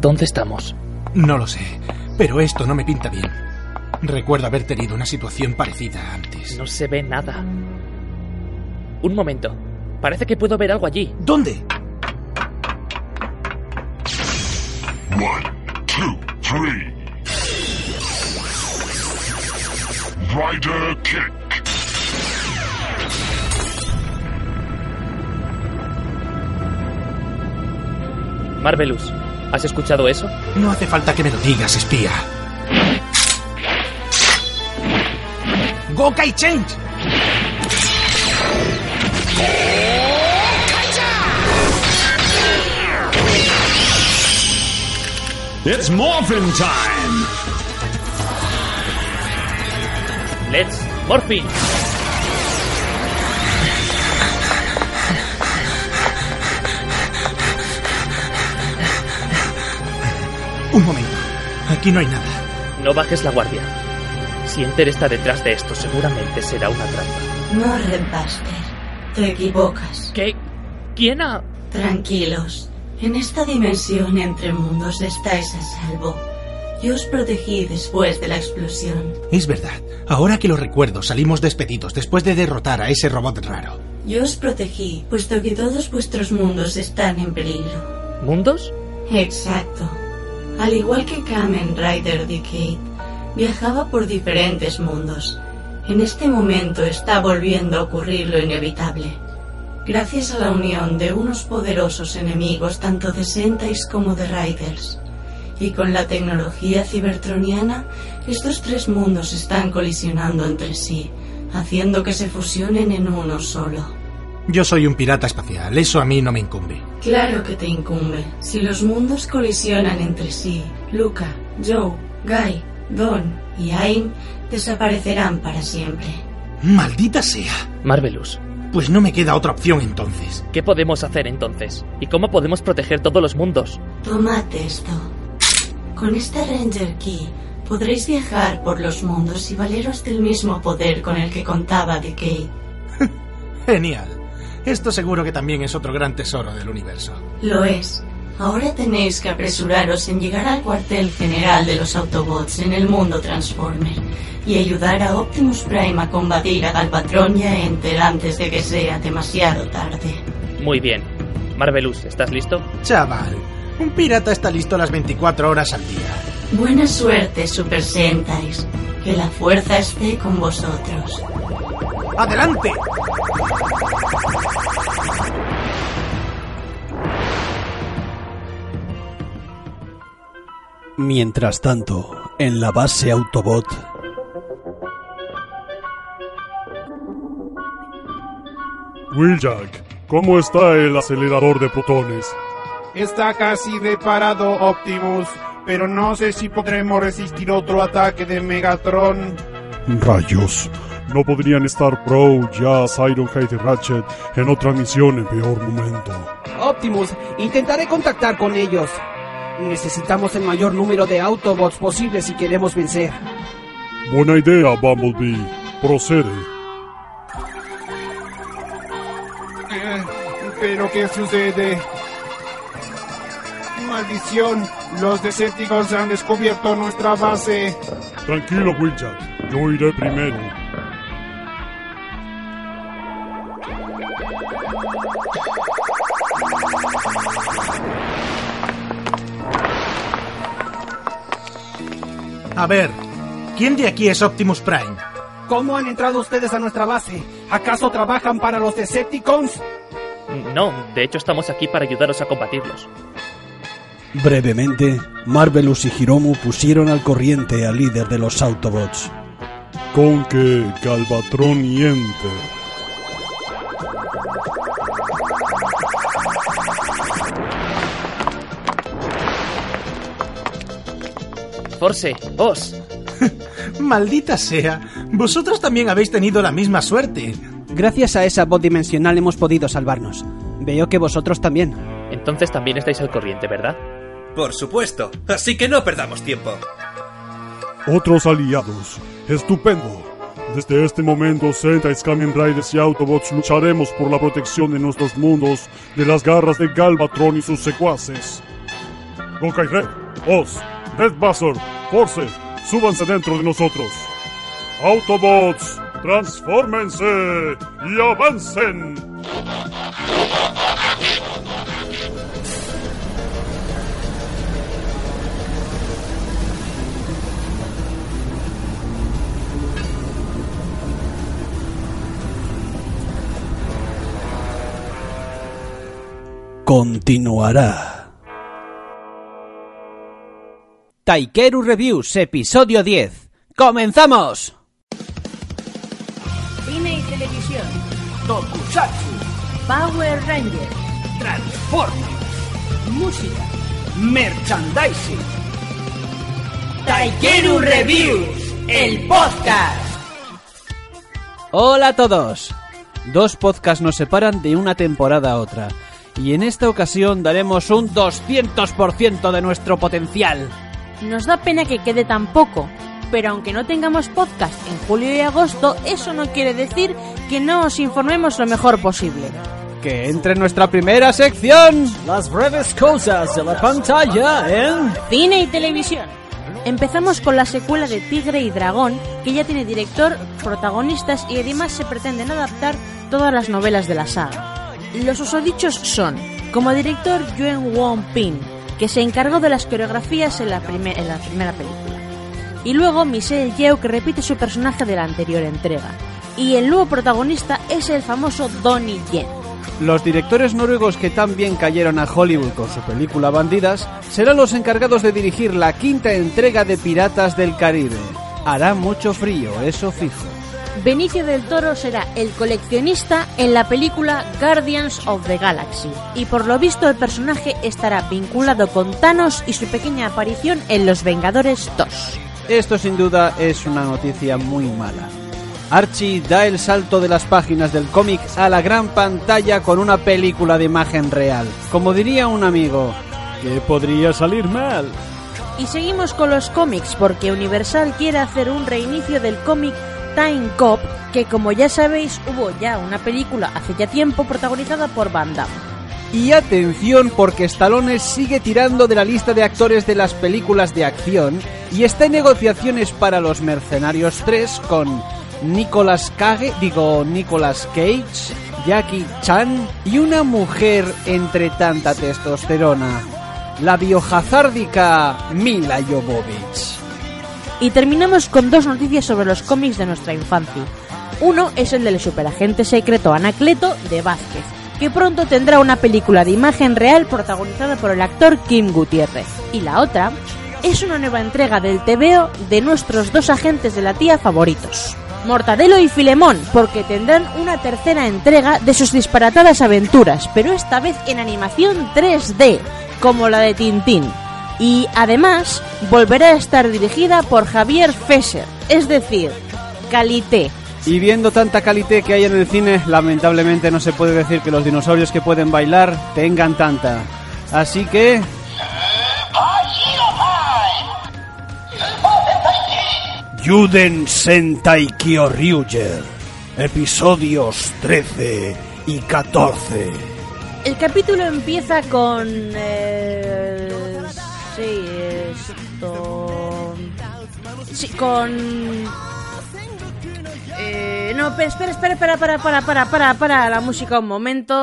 ¿Dónde estamos? No lo sé, pero esto no me pinta bien. Recuerdo haber tenido una situación parecida antes. No se ve nada. Un momento. Parece que puedo ver algo allí. ¿Dónde? One, two, three. Rider kick. Marvelous, ¿has escuchado eso? No hace falta que me lo digas, espía. ¡Gokai Change! It's morphin' time! Let's Morphin. Un momento. Aquí no hay nada. No bajes la guardia. Si Enter está detrás de esto, seguramente será una trampa. No, Redbuster. Te equivocas. ¿Qué? ¿Quién ha...? Tranquilos. En esta dimensión entre mundos estáis a salvo. Yo os protegí después de la explosión. Es verdad. Ahora que lo recuerdo, salimos despedidos después de derrotar a ese robot raro. Yo os protegí, puesto que todos vuestros mundos están en peligro. ¿Mundos? Exacto. Al igual que Kamen Rider Decade, viajaba por diferentes mundos. En este momento está volviendo a ocurrir lo inevitable. Gracias a la unión de unos poderosos enemigos tanto de Sentais como de Riders. Y con la tecnología cibertroniana, estos tres mundos están colisionando entre sí, haciendo que se fusionen en uno solo. Yo soy un pirata espacial, eso a mí no me incumbe. Claro que te incumbe. Si los mundos colisionan entre sí, Luca, Joe, Guy, Don y Aim desaparecerán para siempre. Maldita sea. Marvelous, Pues no me queda otra opción entonces. ¿qué podemos hacer entonces? ¿Y cómo podemos proteger todos los mundos? Tomad esto. Con esta Ranger Key podréis viajar por los mundos y valeros del mismo poder con el que contaba Decay. Genial. Esto seguro que también es otro gran tesoro del universo. Lo es. Ahora tenéis que apresuraros en llegar al cuartel general de los Autobots en el mundo Transformer y ayudar a Optimus Prime a combatir a Galvatron y a Enter antes de que sea demasiado tarde. Muy bien. Marvelous, ¿estás listo? Chaval, un pirata está listo las 24 horas al día. Buena suerte, Super Sentais. Que la fuerza esté con vosotros. ¡Adelante! Mientras tanto, en la base Autobot, Wheeljack, ¿cómo está el acelerador de protones? Está casi reparado Optimus, pero no sé si podremos resistir otro ataque de Megatron. Rayos. No podrían estar Pro, Jazz, Ironhide y Ratchet en otra misión en peor momento. Optimus, intentaré contactar con ellos. Necesitamos el mayor número de Autobots posible si queremos vencer. Buena idea, Bumblebee. Procede. Eh, ¿Pero qué sucede? Maldición, los Decepticons han descubierto nuestra base. Tranquilo, Wheeljack. Yo iré primero. A ver, ¿quién de aquí es Optimus Prime? ¿Cómo han entrado ustedes a nuestra base? ¿Acaso trabajan para los Decepticons? No, de hecho estamos aquí para ayudaros a combatirlos. brevemente, Marvelous y Hiromu pusieron al corriente al líder de los Autobots. Con que Galvatron y Enter. Force, Os. Maldita sea, vosotros también habéis tenido la misma suerte. Gracias a esa voz dimensional hemos podido salvarnos. Veo que vosotros también. Entonces también estáis al corriente, ¿verdad? Por supuesto, así que no perdamos tiempo. Otros aliados. Estupendo. Desde este momento, Sentai, Kamen Riders y Autobots lucharemos por la protección de nuestros mundos de las garras de Galvatron y sus secuaces. Gokai Red, Oz, Red Buzzer, Force, súbanse dentro de nosotros. Autobots, transfórmense y avancen. Continuará. Taikeru Reviews, episodio 10. ¡Comenzamos! Cine y televisión. Tokusatsu. Power Rangers. Transformers. Música. Merchandising. Taikeru Reviews, el podcast. Hola a todos. Dos podcasts nos separan de una temporada a otra. Y en esta ocasión daremos un 200% de nuestro potencial. Nos da pena que quede tan poco, pero aunque no tengamos podcast en julio y agosto, eso no quiere decir que no os informemos lo mejor posible. Que entre nuestra primera sección. Las breves cosas de la pantalla en cine y televisión. Empezamos con la secuela de Tigre y Dragón, que ya tiene director, protagonistas y además se pretenden adaptar todas las novelas de la saga. Los usodichos son, como director Yuen Wong Pin, que se encargó de las coreografías en la, primera película. Y luego Michelle Yeoh, que repite su personaje de la anterior entrega. Y el nuevo protagonista es el famoso Donnie Yen. Los directores noruegos que tan bien cayeron a Hollywood con su película Bandidas serán los encargados de dirigir la quinta entrega de Piratas del Caribe. Hará mucho frío, eso fijo. Benicio del Toro será el coleccionista en la película Guardians of the Galaxy y por lo visto el personaje estará vinculado con Thanos y su pequeña aparición en Los Vengadores 2. Esto sin duda es una noticia muy mala. Archie da el salto de las páginas del cómic a la gran pantalla con una película de imagen real. Como diría un amigo, ¿qué podría salir mal? Y seguimos con los cómics porque Universal quiere hacer un reinicio del cómic Time Cop, que como ya sabéis hubo ya una película hace ya tiempo protagonizada por Van Damme. Y atención porque Stallone sigue tirando de la lista de actores de las películas de acción y está en negociaciones para Los Mercenarios 3 con Nicolas Cage, digo Nicolas Cage, Jackie Chan y una mujer entre tanta testosterona, la biohazárdica Mila Jovovich. Y terminamos con dos noticias sobre los cómics de nuestra infancia. Uno es el del superagente secreto Anacleto de Vázquez, que pronto tendrá una película de imagen real protagonizada por el actor Kim Gutiérrez. Y la otra es una nueva entrega del TVO de nuestros dos agentes de la tía favoritos. Mortadelo y Filemón, porque tendrán una tercera entrega de sus disparatadas aventuras, pero esta vez en animación 3D, como la de Tintín. Y además volverá a estar dirigida por Javier Fesser, es decir, Calité. Y viendo tanta calité que hay en el cine, lamentablemente no se puede decir que los dinosaurios que pueden bailar tengan tanta. Así que... Yuden Sentai Kyoryuger, episodios 13 y 14. El capítulo empieza con... Eh, sí, esto... Sí, con... Eh, no, espera, espera, espera, para, para, para, para, para, la música un momento.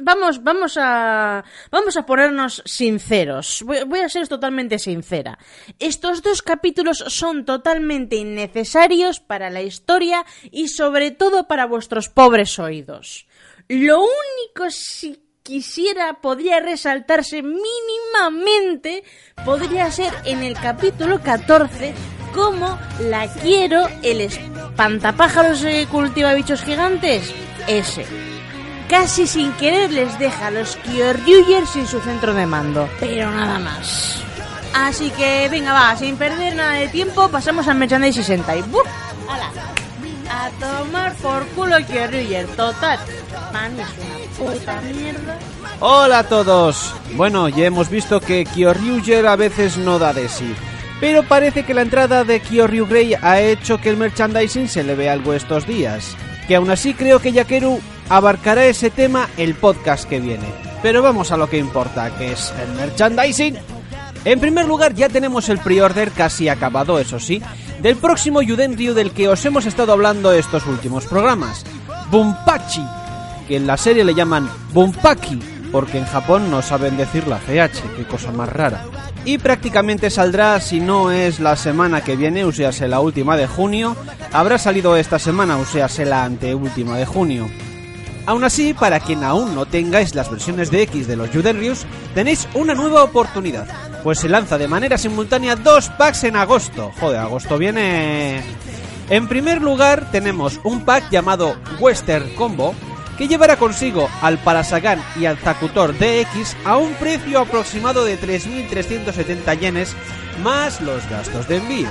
Vamos, vamos a, vamos a ponernos sinceros. Voy, voy, a ser totalmente sincera. Estos dos capítulos son totalmente innecesarios para la historia y sobre todo para vuestros pobres oídos. Lo único si quisiera podría resaltarse mínimamente podría ser en el capítulo 14 como la quiero el espantapájaros que cultiva bichos gigantes ese casi sin querer les deja a los Kyoryuger sin su centro de mando pero nada más Así que venga, va, sin perder nada de tiempo, pasamos al Merchandise 60 y ¡buf! ¡Hala! A tomar por culo que Ruger, total. Man, es una puta mierda. Hola a todos. Bueno, ya hemos visto que Kyoryuger a veces no da de sí. Pero parece que la entrada de Kyoryu Grey ha hecho que el merchandising se le vea algo estos días. Que aún así creo que Yakeru abarcará ese tema el podcast que viene. Pero vamos a lo que importa, que es el merchandising. En primer lugar, ya tenemos el pre-order casi acabado, eso sí, del próximo Yudenryu del que os hemos estado hablando estos últimos programas. Bumpachi, que en la serie le llaman Bumpaki, porque en Japón no saben decir la CH, qué cosa más rara. Y prácticamente saldrá, si no es la semana que viene, o sea, la última de junio, habrá salido esta semana, o sea, la anteúltima de junio. Aún así, para quien aún no tengáis las versiones de X de los Judenrius, tenéis una nueva oportunidad, pues se lanza de manera simultánea dos packs en agosto. Joder, agosto viene... En primer lugar, tenemos un pack llamado Western Combo, que llevará consigo al Parasagan y al Zakutor DX a un precio aproximado de 3.370 yenes más los gastos de envío.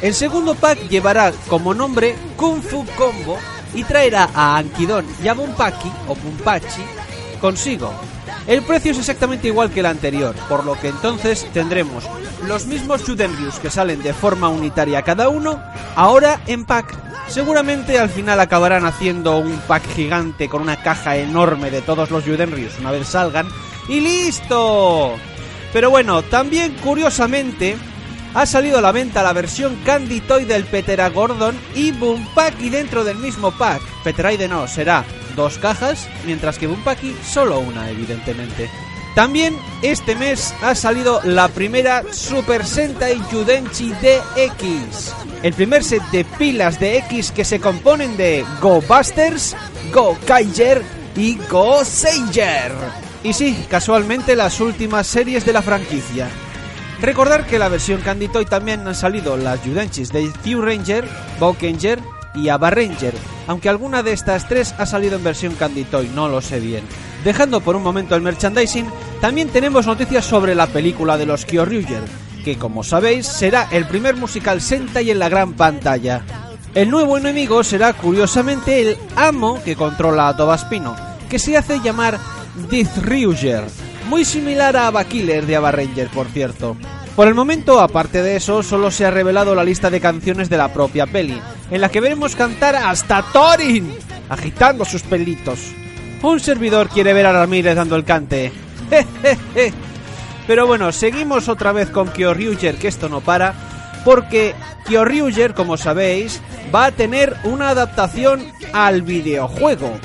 El segundo pack llevará como nombre Kung Fu Combo y traerá a Ankidon y a Bumpaki o Bumpachi consigo. El precio es exactamente igual que el anterior, por lo que entonces tendremos los mismos Judenryus que salen de forma unitaria cada uno, ahora en pack. Seguramente al final acabarán haciendo un pack gigante con una caja enorme de todos los Judenryus una vez salgan y listo. Pero bueno, también curiosamente ha salido a la venta la versión Candy Toy del Petera Gordon y Bumpaki dentro del mismo pack. Peteraide no, será dos cajas, mientras que Bumpaki solo una, evidentemente. También este mes ha salido la primera Super Sentai Judenchi DX. El primer set de pilas de X que se componen de Go Busters, Go Kaiger y Go Sanger. Y sí, casualmente las últimas series de la franquicia. Recordar que la versión Candy también han salido las Judenchis de Few Ranger, Bowkenger y Aba Ranger, aunque alguna de estas tres ha salido en versión Candy Toy, no lo sé bien. Dejando por un momento el merchandising, también tenemos noticias sobre la película de los Kyoryuger, que como sabéis será el primer musical Sentai en la gran pantalla. El nuevo enemigo será curiosamente el amo que controla a Tobaspino, que se hace llamar Dithryuger, muy similar a Ava Killer de Ava Ranger, por cierto. Por el momento, aparte de eso, solo se ha revelado la lista de canciones de la propia peli, en la que veremos cantar hasta Thorin, agitando sus pelitos. Un servidor quiere ver a Ramírez dando el cante. Pero bueno, seguimos otra vez con Kyoryuger, que esto no para, porque Kyoryuger, como sabéis, va a tener una adaptación al videojuego.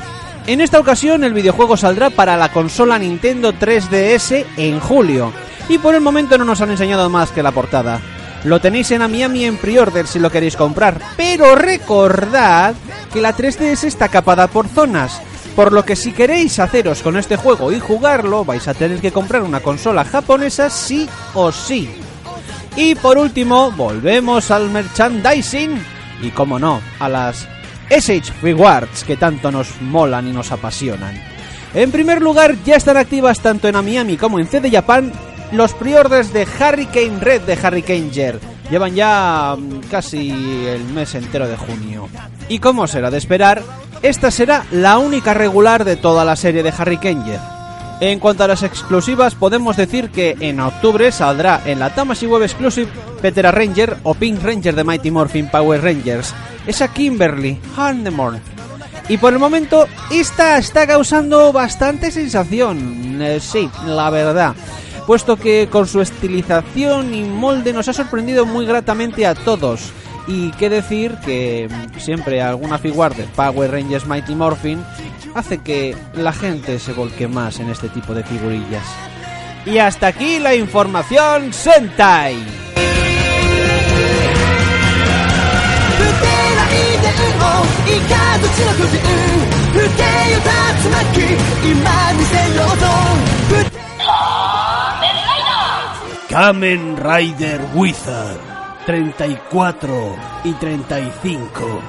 En esta ocasión el videojuego saldrá para la consola Nintendo 3DS en julio. Y por el momento no nos han enseñado más que la portada. Lo tenéis en Amiami en pre-order si lo queréis comprar. Pero recordad que la 3DS está capada por zonas. Por lo que si queréis haceros con este juego y jugarlo, vais a tener que comprar una consola japonesa sí o sí. Y por último, volvemos al merchandising. Y como no, a las SH Rewards que tanto nos molan y nos apasionan. En primer lugar, ya están activas tanto en Amiami como en CD Japan los preorders de Hurricane Red de Hurricane Ger. Llevan ya mm, casi el mes entero de junio. Y como será de esperar, esta será la única regular de toda la serie de Hurricane Ger. En cuanto a las exclusivas, podemos decir que en octubre saldrá en la Tamashii Web Exclusive Petera Ranger o Pink Ranger de Mighty Morphin Power Rangers. Esa Kimberly Handemore. Y por el momento, esta está causando bastante sensación. Eh, sí, la verdad puesto que con su estilización y molde nos ha sorprendido muy gratamente a todos. Y qué decir que siempre alguna figura de Power Rangers Mighty Morphin hace que la gente se volque más en este tipo de figurillas. Y hasta aquí la información Sentai. 'Kamen Rider Wizard 34 y 35.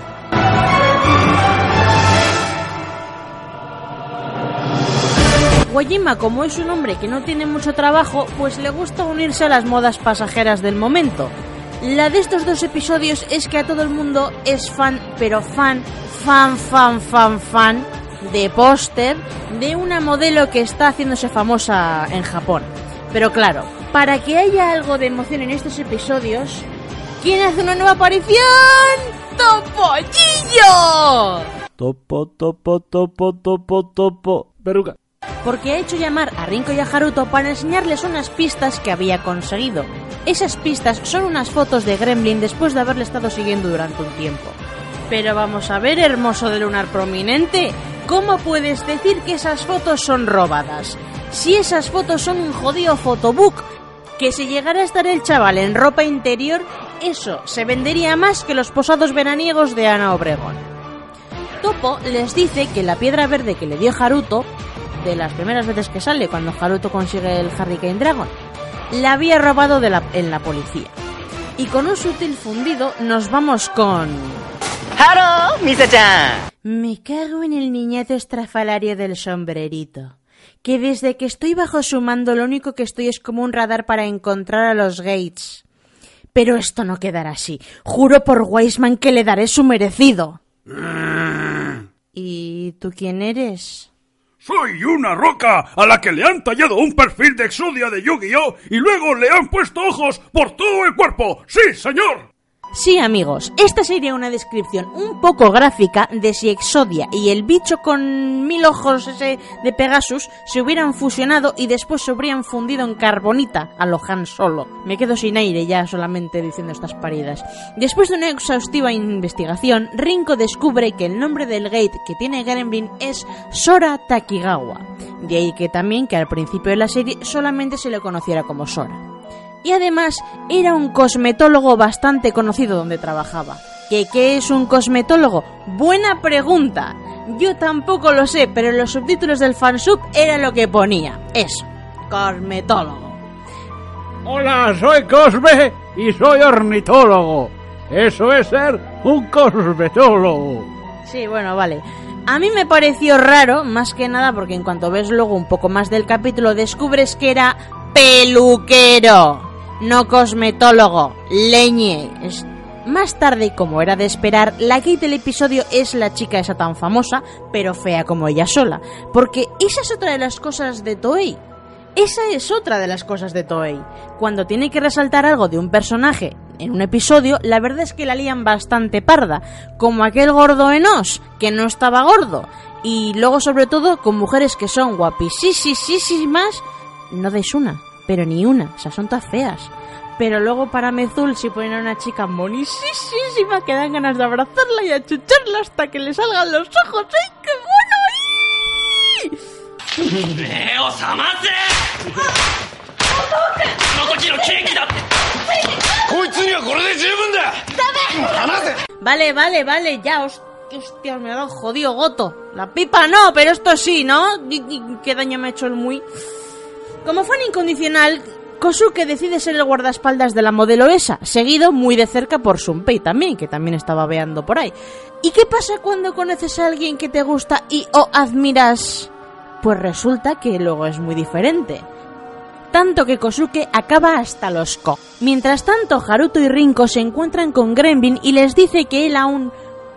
Wojima, como es un hombre que no tiene mucho trabajo, pues le gusta unirse a las modas pasajeras del momento. La de estos dos episodios es que a todo el mundo es fan, pero fan, fan, fan, fan, fan de póster de una modelo que está haciéndose famosa en Japón. Pero claro, para que haya algo de emoción en estos episodios, ¿quién hace una nueva aparición? ¡Topollillo! Topo, topo, topo, topo, topo. Peruca. Porque ha hecho llamar a Rinko y a Haruto para enseñarles unas pistas que había conseguido. Esas pistas son unas fotos de Gremlin después de haberle estado siguiendo durante un tiempo. Pero vamos a ver, hermoso de lunar prominente, ¿cómo puedes decir que esas fotos son robadas? Si esas fotos son un jodido fotobook, que si llegara a estar el chaval en ropa interior, eso se vendería más que los posados veraniegos de Ana Obregón. Topo les dice que la piedra verde que le dio Haruto, de las primeras veces que sale cuando Haruto consigue el Hurricane Dragon, la había robado de la, en la policía. Y con un sutil fundido nos vamos con... ¡Haro, Misa-chan! Me cago en el niñato estrafalario del sombrerito. Que desde que estoy bajo su mando lo único que estoy es como un radar para encontrar a los Gates. Pero esto no quedará así. Juro por Weisman que le daré su merecido. ¿Y tú quién eres? Soy una roca a la que le han tallado un perfil de Exodia de Yu-Gi-Oh! y luego le han puesto ojos por todo el cuerpo. ¡Sí, señor! Sí, amigos, esta sería una descripción un poco gráfica de si Exodia y el bicho con mil ojos ese de Pegasus se hubieran fusionado y después se habrían fundido en carbonita a lo Han Solo. Me quedo sin aire ya solamente diciendo estas paridas. Después de una exhaustiva investigación, Rinko descubre que el nombre del gate que tiene Gremlin es Sora Takigawa. De ahí que también que al principio de la serie solamente se le conociera como Sora y además era un cosmetólogo bastante conocido donde trabajaba. ¿Qué, ¿Qué es un cosmetólogo? Buena pregunta. Yo tampoco lo sé, pero en los subtítulos del fansub era lo que ponía. Eso, cosmetólogo. Hola, soy Cosme y soy ornitólogo. Eso es ser un cosmetólogo. Sí, bueno, vale. A mí me pareció raro, más que nada porque en cuanto ves luego un poco más del capítulo descubres que era peluquero no cosmetólogo, leñe. Más tarde, como era de esperar, la Kate del episodio es la chica esa tan famosa, pero fea como ella sola. Porque esa es otra de las cosas de Toei. Esa es otra de las cosas de Toei. Cuando tiene que resaltar algo de un personaje en un episodio, la verdad es que la lían bastante parda, como aquel gordo enos, que no estaba gordo. Y luego, sobre todo, con mujeres que son guapísimas, no des una pero ni una, o sea, son todas feas. Pero luego para Mezul, si ponen a una chica monísima, que dan ganas de abrazarla y achucharla hasta que le salgan los ojos. ¡Ay, qué bueno! ¡Eh, Vale, vale, vale, ya os... Hostia, me ha dado jodido goto. La pipa no, pero esto sí, ¿no? ¿Qué daño me ha hecho el muy? Como fan incondicional, Kosuke decide ser el guardaespaldas de la modelo esa, seguido muy de cerca por Sunpei también, que también estaba veando por ahí. ¿Y qué pasa cuando conoces a alguien que te gusta y o admiras? Pues resulta que luego es muy diferente. Tanto que Kosuke acaba hasta los co. Mientras tanto, Haruto y Rinko se encuentran con Gremlin y les dice que él aún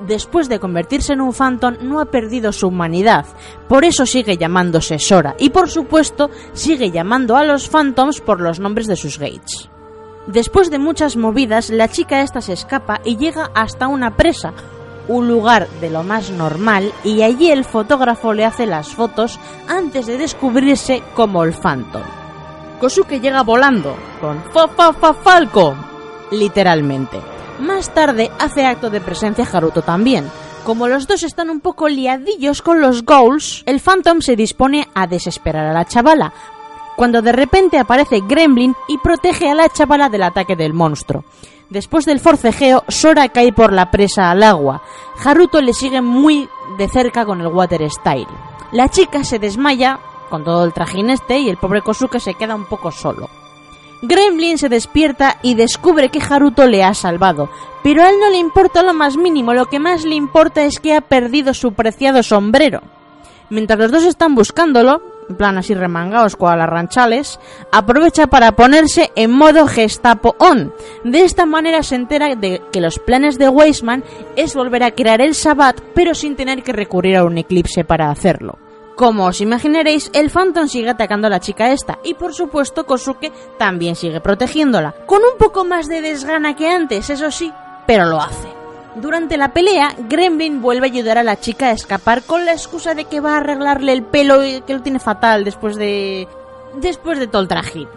después de convertirse en un Phantom, no ha perdido su humanidad. Por eso sigue llamándose Sora. Y por supuesto, sigue llamando a los Phantoms por los nombres de sus gates. Después de muchas movidas, la chica esta se escapa y llega hasta una presa, un lugar de lo más normal, y allí el fotógrafo le hace las fotos antes de descubrirse como el Phantom. Kosuke llega volando, con fa fa fa falco, literalmente. Más tarde hace acto de presencia Haruto también. Como los dos están un poco liadillos con los goals, el Phantom se dispone a desesperar a la chavala, cuando de repente aparece Gremlin y protege a la chavala del ataque del monstruo. Después del forcejeo, Sora cae por la presa al agua. Haruto le sigue muy de cerca con el Water Style. La chica se desmaya con todo el trajín este y el pobre Kosuke se queda un poco solo. Gremlin se despierta y descubre que Haruto le ha salvado, pero a él no le importa lo más mínimo, lo que más le importa es que ha perdido su preciado sombrero. Mientras los dos están buscándolo, en plan así remangados con las ranchales, aprovecha para ponerse en modo Gestapo on. De esta manera se entera de que los planes de Weisman es volver a crear el Sabbat, pero sin tener que recurrir a un eclipse para hacerlo. Como os imaginaréis, el Phantom sigue atacando a la chica esta y por supuesto Kosuke también sigue protegiéndola, con un poco más de desgana que antes, eso sí, pero lo hace. Durante la pelea, Gremlin vuelve a ayudar a la chica a escapar con la excusa de que va a arreglarle el pelo y que lo tiene fatal después de después de todo el trajín.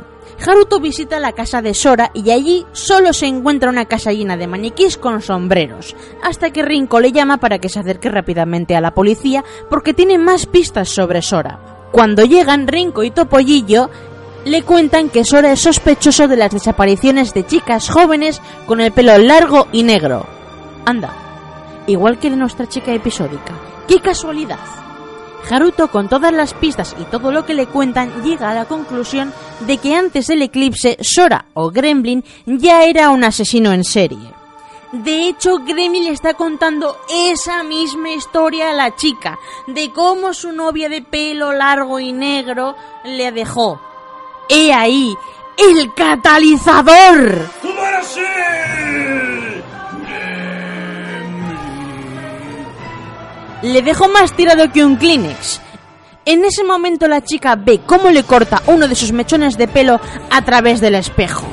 Haruto visita la casa de Sora y allí solo se encuentra una casa llena de maniquís con sombreros, hasta que Rinko le llama para que se acerque rápidamente a la policía porque tiene más pistas sobre Sora. Cuando llegan, Rinko y Topollillo le cuentan que Sora es sospechoso de las desapariciones de chicas jóvenes con el pelo largo y negro. Anda, igual que de nuestra chica episódica. ¡Qué casualidad! Haruto, con todas las pistas y todo lo que le cuentan, llega a la conclusión de que antes del eclipse, Sora o Gremlin ya era un asesino en serie. De hecho, Gremlin le está contando esa misma historia a la chica, de cómo su novia de pelo largo y negro le dejó. ¡He ahí! ¡El catalizador! Le dejó más tirado que un Kleenex. En ese momento la chica ve cómo le corta uno de sus mechones de pelo a través del espejo.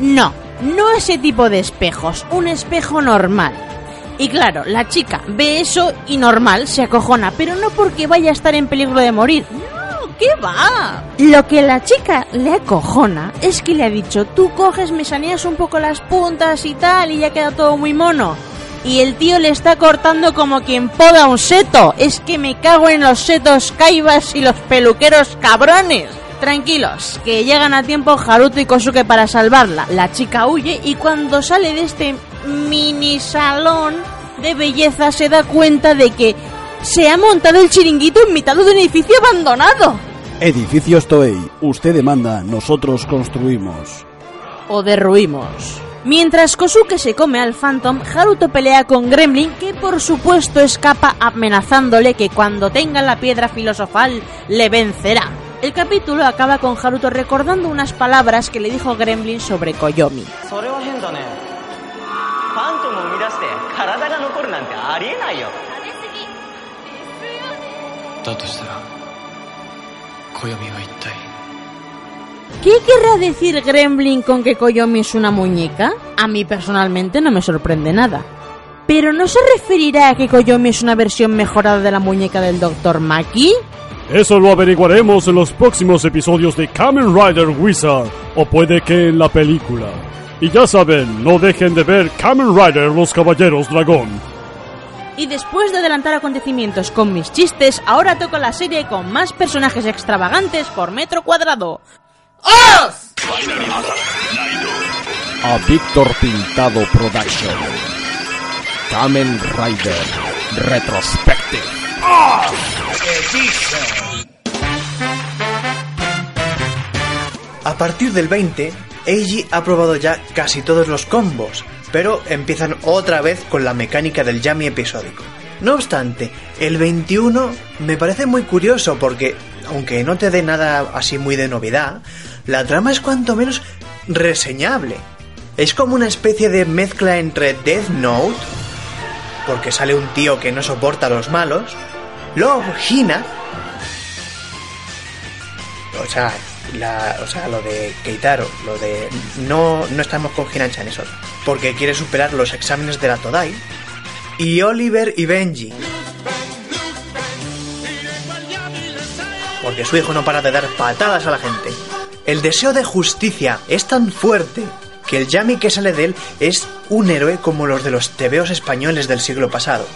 No, no ese tipo de espejos, un espejo normal. Y claro, la chica ve eso y normal se acojona, pero no porque vaya a estar en peligro de morir. No, ¿qué va? Lo que la chica le acojona es que le ha dicho, tú coges, me saneas un poco las puntas y tal, y ya queda todo muy mono. Y el tío le está cortando como quien poda un seto. Es que me cago en los setos caibas y los peluqueros cabrones. Tranquilos, que llegan a tiempo Haruto y Kosuke para salvarla. La chica huye y cuando sale de este mini salón de belleza se da cuenta de que se ha montado el chiringuito en mitad de un edificio abandonado. Edificios Toei, usted demanda, nosotros construimos. O derruimos. Mientras Kosuke se come al Phantom, Haruto pelea con Gremlin, que por supuesto escapa amenazándole que cuando tenga la piedra filosofal le vencerá. El capítulo acaba con Haruto recordando unas palabras que le dijo Gremlin sobre Koyomi. ¿Qué querrá decir Gremlin con que Koyomi es una muñeca? A mí personalmente no me sorprende nada. Pero ¿no se referirá a que Koyomi es una versión mejorada de la muñeca del Dr. Maki? Eso lo averiguaremos en los próximos episodios de Kamen Rider Wizard, o puede que en la película. Y ya saben, no dejen de ver Kamen Rider Los Caballeros Dragón. Y después de adelantar acontecimientos con mis chistes, ahora toco la serie con más personajes extravagantes por metro cuadrado. ¡Os! A Víctor Pintado Production. Kamen Rider Retrospective. A partir del 20, Eiji ha probado ya casi todos los combos, pero empiezan otra vez con la mecánica del Yami episódico. No obstante, el 21 me parece muy curioso porque, aunque no te dé nada así muy de novedad, la trama es cuanto menos reseñable. Es como una especie de mezcla entre Death Note, porque sale un tío que no soporta a los malos, Love Hina, o sea, o sea, lo de Keitaro, lo de no, no estamos con Hina-chan, eso, porque quiere superar los exámenes de la Todai, y Oliver y Benji. Porque su hijo no para de dar patadas a la gente. El deseo de justicia es tan fuerte que el Yami que sale de él es un héroe como los de los tebeos españoles del siglo pasado.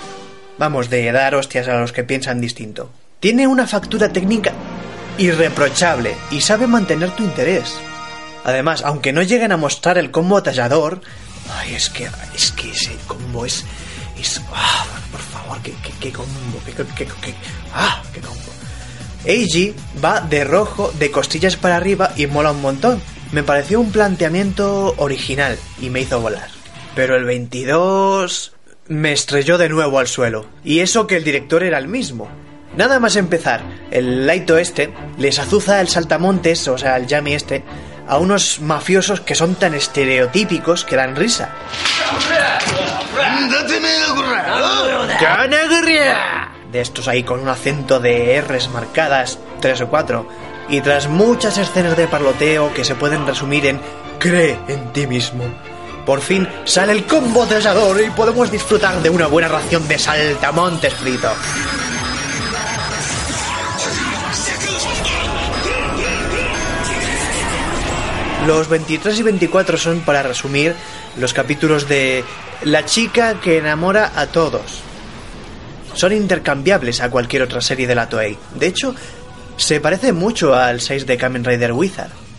Vamos, de dar hostias a los que piensan distinto. Tiene una factura técnica irreprochable y sabe mantener tu interés. Además, aunque no lleguen a mostrar el combo atallador, ay, es que es que ese combo es es ah, por favor, qué, qué, qué combo, qué, qué, qué, ah, qué combo. Eiji va de rojo, de costillas para arriba y mola un montón. Me pareció un planteamiento original y me hizo volar. Pero el 22 me estrelló de nuevo al suelo. Y eso que el director era el mismo. Nada más empezar, el Laito este les azuza el saltamontes, o sea, el Yami este, a unos mafiosos que son tan estereotípicos que dan risa. De estos ahí con un acento de R's marcadas, tres o cuatro, y tras muchas escenas de parloteo que se pueden resumir en cree en ti mismo. Por fin sale el combo tresador y podemos disfrutar de una buena ración de saltamontes frito. Los 23 y 24 son, para resumir, los capítulos de La chica que enamora a todos. Son intercambiables a cualquier otra serie de la Toei. De hecho, se parece mucho al 6 de Kamen Rider Wizard.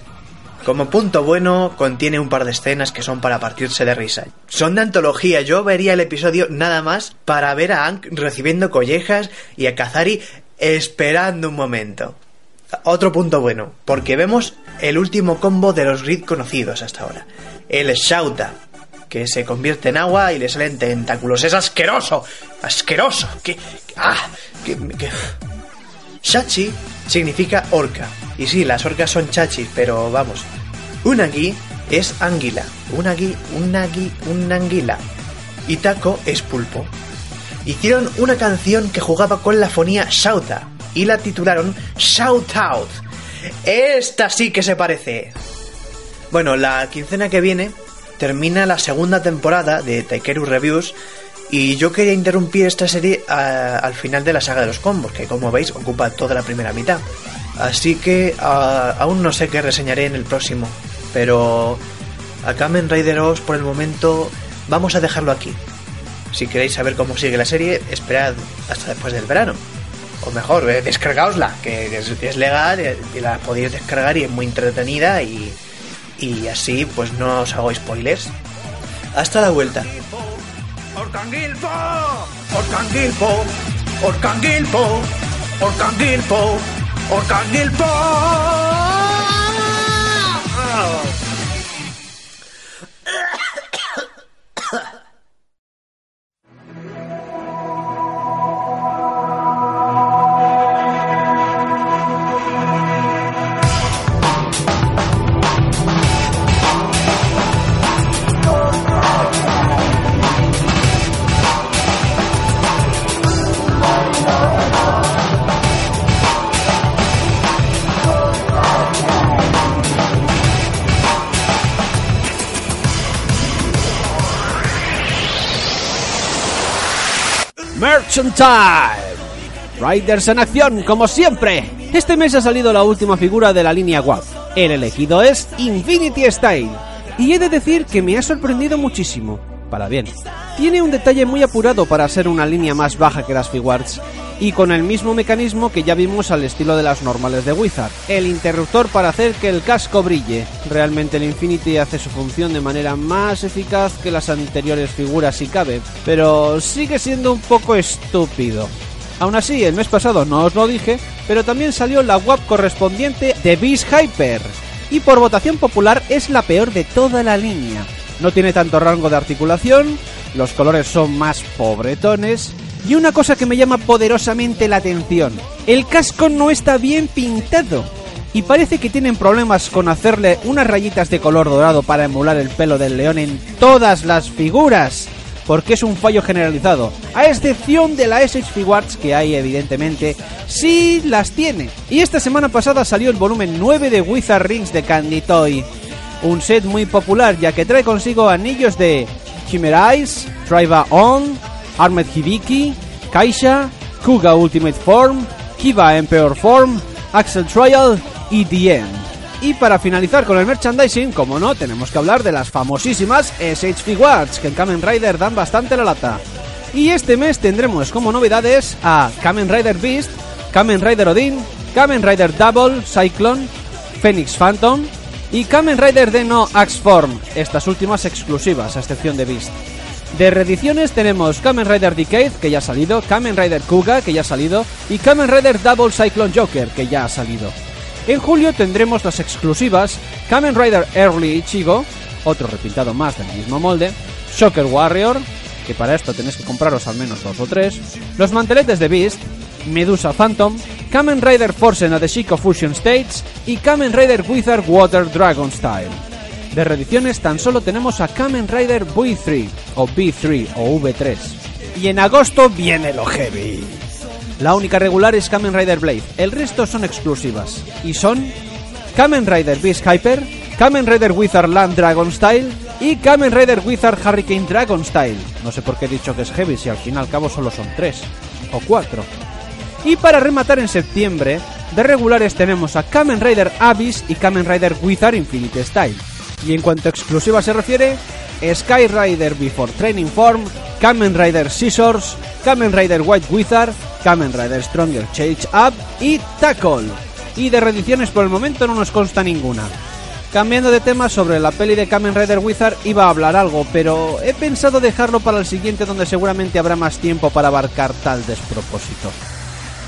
Como punto bueno, contiene un par de escenas que son para partirse de risa. Son de antología, yo vería el episodio nada más para ver a Ank recibiendo collejas y a Kazari esperando un momento. Otro punto bueno, porque vemos el último combo de los grid conocidos hasta ahora. El Shauta, que se convierte en agua y le salen tentáculos. ¡Es asqueroso! ¡Asqueroso! ¡Que... ¡Ah! ¡Que... que... Shachi significa orca. Y sí, las orcas son chachis, pero vamos. Unagi es anguila. Unagi, unagi, un anguila. Y taco es pulpo. Hicieron una canción que jugaba con la fonía Shauta y la titularon Shout Out. Esta sí que se parece. Bueno, la quincena que viene termina la segunda temporada de Taikeru Reviews y yo quería interrumpir esta serie a- al final de la saga de los combos, que como veis ocupa toda la primera mitad. Así que a- aún no sé qué reseñaré en el próximo, pero a Kamen Rider Os por el momento vamos a dejarlo aquí. Si queréis saber cómo sigue la serie, esperad hasta después del verano. O mejor, eh, descargaosla, que es, es legal la podéis descargar y es muy entretenida y, y así pues no os hago spoilers. Hasta la vuelta. Orcangilpo, Orcangilpo, Orcangilpo, Orcangilpo, Orcangilpo. Merchant Time. Riders en acción, como siempre. Este mes ha salido la última figura de la línea WAP. El elegido es Infinity Style. Y he de decir que me ha sorprendido muchísimo. Para bien. Tiene un detalle muy apurado para ser una línea más baja que las Figuarts. Y con el mismo mecanismo que ya vimos al estilo de las normales de Wizard. El interruptor para hacer que el casco brille. Realmente el Infinity hace su función de manera más eficaz que las anteriores figuras si cabe. Pero sigue siendo un poco estúpido. Aún así, el mes pasado no os lo dije, pero también salió la WAP correspondiente de Beast Hyper. Y por votación popular es la peor de toda la línea. No tiene tanto rango de articulación, los colores son más pobretones. Y una cosa que me llama poderosamente la atención, el casco no está bien pintado. Y parece que tienen problemas con hacerle unas rayitas de color dorado para emular el pelo del león en todas las figuras porque es un fallo generalizado, a excepción de la SH Figuarts que hay evidentemente sí las tiene. Y esta semana pasada salió el volumen 9 de Wizard Rings de Candy Toy, un set muy popular ya que trae consigo anillos de Chimera Eyes, Triva On, Armed Hibiki, Kaisha, Kuga Ultimate Form, Kiva Emperor Form, Axel Trial y The End. Y para finalizar con el merchandising, como no, tenemos que hablar de las famosísimas SH Figuarts, que en Kamen Rider dan bastante la lata. Y este mes tendremos como novedades a Kamen Rider Beast, Kamen Rider Odin, Kamen Rider Double, Cyclone, Phoenix Phantom y Kamen Rider Deno Axe Form, estas últimas exclusivas a excepción de Beast. De reediciones tenemos Kamen Rider Decade, que ya ha salido, Kamen Rider Kuga, que ya ha salido, y Kamen Rider Double Cyclone Joker, que ya ha salido. En julio tendremos las exclusivas Kamen Rider Early Ichigo, otro repintado más del mismo molde, Shocker Warrior, que para esto tenéis que compraros al menos dos o tres, los manteletes de Beast, Medusa Phantom, Kamen Rider Force en Adeshiko Fusion States y Kamen Rider Wizard Water Dragon Style. De reediciones tan solo tenemos a Kamen Rider V3 o B3 o V3. Y en agosto viene lo heavy. La única regular es Kamen Rider Blade, el resto son exclusivas. Y son Kamen Rider Beast Hyper, Kamen Rider Wizard Land Dragon Style y Kamen Rider Wizard Hurricane Dragon Style. No sé por qué he dicho que es heavy si al fin y al cabo solo son tres o cuatro. Y para rematar en septiembre, de regulares tenemos a Kamen Rider Abyss y Kamen Rider Wizard Infinite Style. Y en cuanto a exclusiva se refiere, Sky Rider Before Training Form, Kamen Rider Scissors, Kamen Rider White Wizard, Kamen Rider Stronger Change Up y Tackle. Y de reediciones por el momento no nos consta ninguna. Cambiando de tema sobre la peli de Kamen Rider Wizard iba a hablar algo, pero he pensado dejarlo para el siguiente donde seguramente habrá más tiempo para abarcar tal despropósito.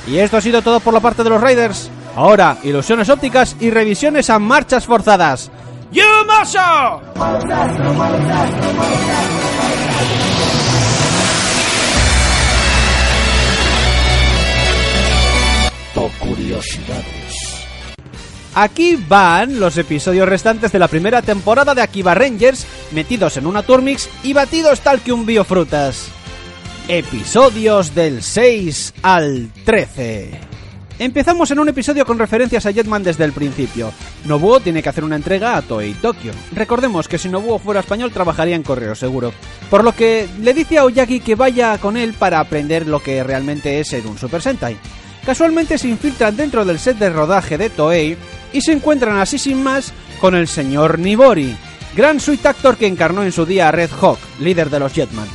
Y esto ha sido todo por la parte de los Raiders. Ahora, ilusiones ópticas y revisiones a marchas forzadas. ¡Yumasho! curiosidades. Aquí van los episodios restantes de la primera temporada de Akiba Rangers, metidos en una Turmix y batidos tal que un biofrutas. Episodios del 6 al 13. Empezamos en un episodio con referencias a Jetman desde el principio. Nobuo tiene que hacer una entrega a Toei Tokyo. Recordemos que si Nobuo fuera español trabajaría en correo seguro. Por lo que le dice a Oyagi que vaya con él para aprender lo que realmente es ser un Super Sentai. Casualmente se infiltran dentro del set de rodaje de Toei y se encuentran así sin más con el señor Nibori, gran suite actor que encarnó en su día a Red Hawk, líder de los Jetman.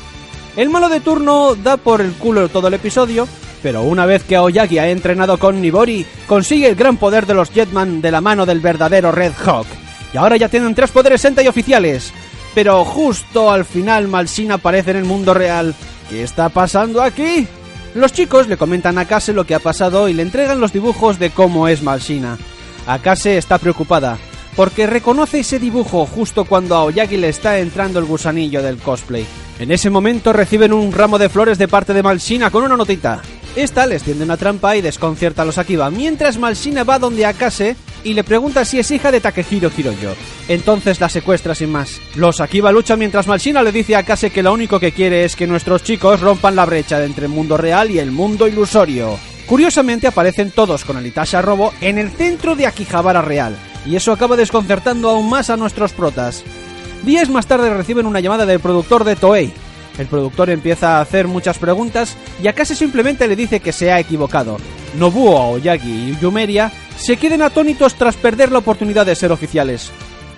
El malo de turno da por el culo todo el episodio, pero una vez que Aoyagi ha entrenado con Nibori, consigue el gran poder de los Jetman de la mano del verdadero Red Hawk. Y ahora ya tienen tres poderes Sentai oficiales. Pero justo al final Malsina aparece en el mundo real. ¿Qué está pasando aquí? Los chicos le comentan a Kase lo que ha pasado y le entregan los dibujos de cómo es Malsina. Akase está preocupada, porque reconoce ese dibujo justo cuando a Oyagi le está entrando el gusanillo del cosplay. En ese momento reciben un ramo de flores de parte de Malsina con una notita. Esta les tiende una trampa y desconcierta a los Akiba, mientras Malsina va donde Akase y le pregunta si es hija de Takehiro Hiroyo. Entonces la secuestra sin más. Los Akiba luchan mientras Malsina le dice a Akase que lo único que quiere es que nuestros chicos rompan la brecha entre el mundo real y el mundo ilusorio. Curiosamente aparecen todos con el Itasha Robo en el centro de Akihabara Real, y eso acaba desconcertando aún más a nuestros protas. Días más tarde reciben una llamada del productor de Toei. El productor empieza a hacer muchas preguntas y Akase simplemente le dice que se ha equivocado. Nobuo, Aoyagi y Yumeria se queden atónitos tras perder la oportunidad de ser oficiales.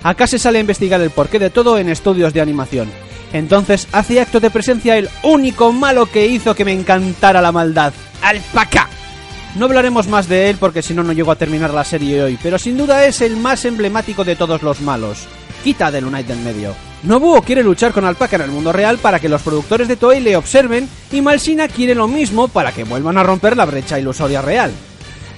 Akase sale a investigar el porqué de todo en estudios de animación. Entonces hace acto de presencia el único malo que hizo que me encantara la maldad, Alpaca. No hablaremos más de él porque si no no llego a terminar la serie hoy, pero sin duda es el más emblemático de todos los malos. Quita de Lunite medio. Nobuo quiere luchar con Alpaca en el mundo real para que los productores de Toei le observen y Malsina quiere lo mismo para que vuelvan a romper la brecha ilusoria real.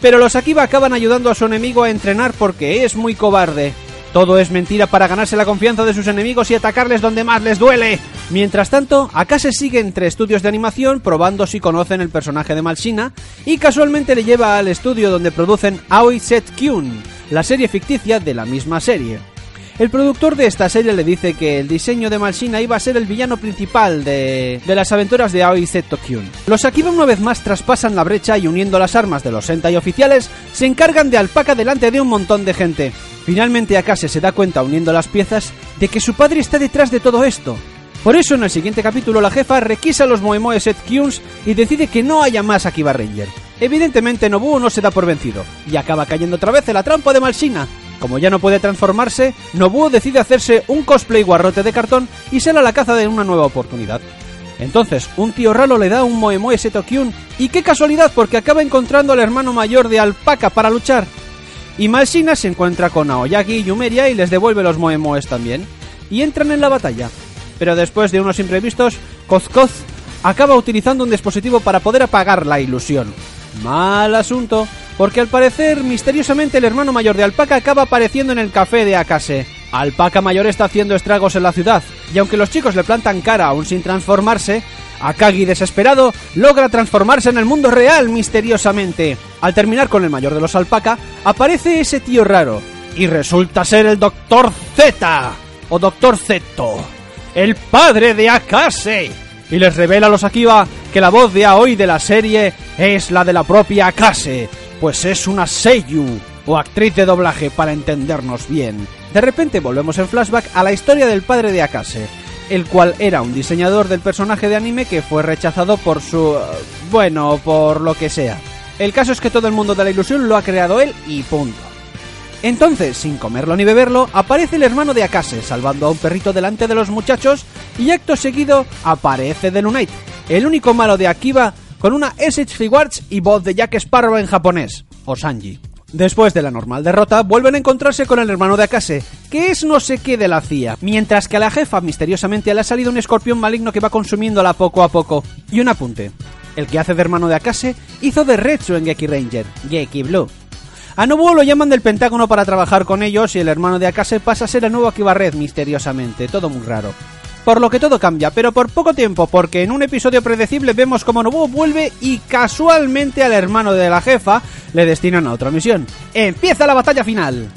Pero los Akiba acaban ayudando a su enemigo a entrenar porque es muy cobarde. Todo es mentira para ganarse la confianza de sus enemigos y atacarles donde más les duele. Mientras tanto, Akase sigue entre estudios de animación probando si conocen el personaje de Malsina y casualmente le lleva al estudio donde producen Aoi Set Kyun, la serie ficticia de la misma serie. El productor de esta serie le dice que el diseño de Malsina iba a ser el villano principal de, de las aventuras de Aoi Set Kyun. Los Akiba una vez más traspasan la brecha y uniendo las armas de los Sentai oficiales se encargan de Alpaca delante de un montón de gente. Finalmente Akase se da cuenta uniendo las piezas de que su padre está detrás de todo esto. Por eso en el siguiente capítulo la jefa requisa los Moemoe Set Kyuns y decide que no haya más Akiba Ranger. Evidentemente Nobuo no se da por vencido y acaba cayendo otra vez en la trampa de Malsina. Como ya no puede transformarse, Nobuo decide hacerse un cosplay guarrote de cartón y sale a la caza de una nueva oportunidad. Entonces, un tío ralo le da un Moemoe Seto Kyun y qué casualidad porque acaba encontrando al hermano mayor de Alpaca para luchar. Y Malsina se encuentra con Aoyagi y Yumeria y les devuelve los Moemoes también. Y entran en la batalla. pero después de unos imprevistos, Kozkoz acaba utilizando un dispositivo para poder apagar la ilusión. Mal asunto, porque al parecer misteriosamente el hermano mayor de Alpaca acaba apareciendo en el café de Akase. Alpaca mayor está haciendo estragos en la ciudad, y aunque los chicos le plantan cara aún sin transformarse, Akagi desesperado logra transformarse en el mundo real misteriosamente. Al terminar con el mayor de los alpaca, aparece ese tío raro, y resulta ser el Doctor Z, o Doctor Zeto, el padre de Akase, y les revela a los Akiba que la voz de Aoi de la serie es la de la propia Akase, pues es una Seiyu, o actriz de doblaje para entendernos bien. De repente volvemos en flashback a la historia del padre de Akase, el cual era un diseñador del personaje de anime que fue rechazado por su... bueno, por lo que sea. El caso es que todo el mundo de la ilusión lo ha creado él y punto. Entonces, sin comerlo ni beberlo, aparece el hermano de Akase salvando a un perrito delante de los muchachos y acto seguido aparece The Lunite, el único malo de Akiba con una SH Rewards y voz de Jack Sparrow en japonés, o Sanji. Después de la normal derrota, vuelven a encontrarse con el hermano de Akase, que es no sé qué de la CIA, mientras que a la jefa misteriosamente le ha salido un escorpión maligno que va consumiéndola poco a poco. Y un apunte, el que hace de hermano de Akase hizo de Retsu en Geki Ranger, Geki Blue. A Nobuo lo llaman del Pentágono para trabajar con ellos y el hermano de Akase pasa a ser el nuevo Akiba Red misteriosamente, todo muy raro. Por lo que todo cambia, pero por poco tiempo, porque en un episodio predecible vemos como Nobuo vuelve y casualmente al hermano de la jefa le destinan a otra misión. ¡Empieza la batalla final!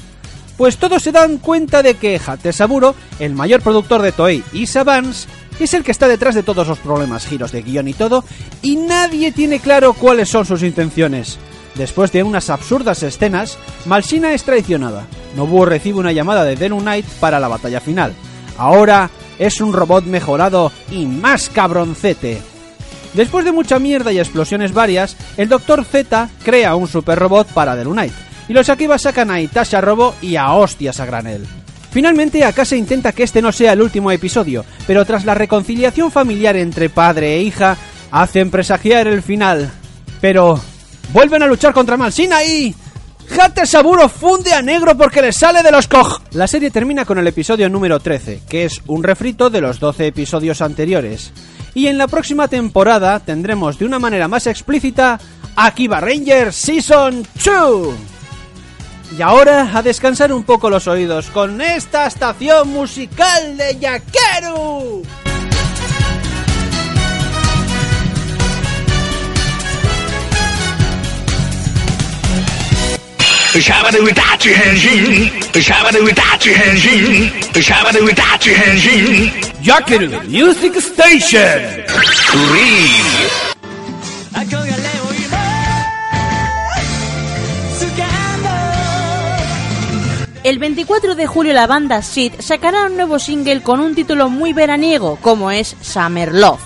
Pues todos se dan cuenta de que Hate Saburo, el mayor productor de Toei y Savans, es el que está detrás de todos los problemas, giros de guion y todo, y nadie tiene claro cuáles son sus intenciones. Después de unas absurdas escenas, Malsina es traicionada. Nobuo recibe una llamada de Denu Knight para la batalla final. Ahora es un robot mejorado y más cabroncete. Después de mucha mierda y explosiones varias, el Dr. Z crea un super robot para The Lunite, y los Akiba sacan a Itasha Robo y a hostias a granel. Finalmente, Akase intenta que este no sea el último episodio, pero tras la reconciliación familiar entre padre e hija, hacen presagiar el final. Pero... ¡Vuelven a luchar contra Malsina y... Hate Saburo funde a negro porque le sale de los coj. La serie termina con el episodio número 13, que es un refrito de los 12 episodios anteriores. Y en la próxima temporada tendremos de una manera más explícita Akiba Ranger Season 2. Y ahora a descansar un poco los oídos con esta estación musical de Yakeru. Music Station. El 24 de julio la banda Sid sacará un nuevo single con un título muy veraniego, como es Summer Love,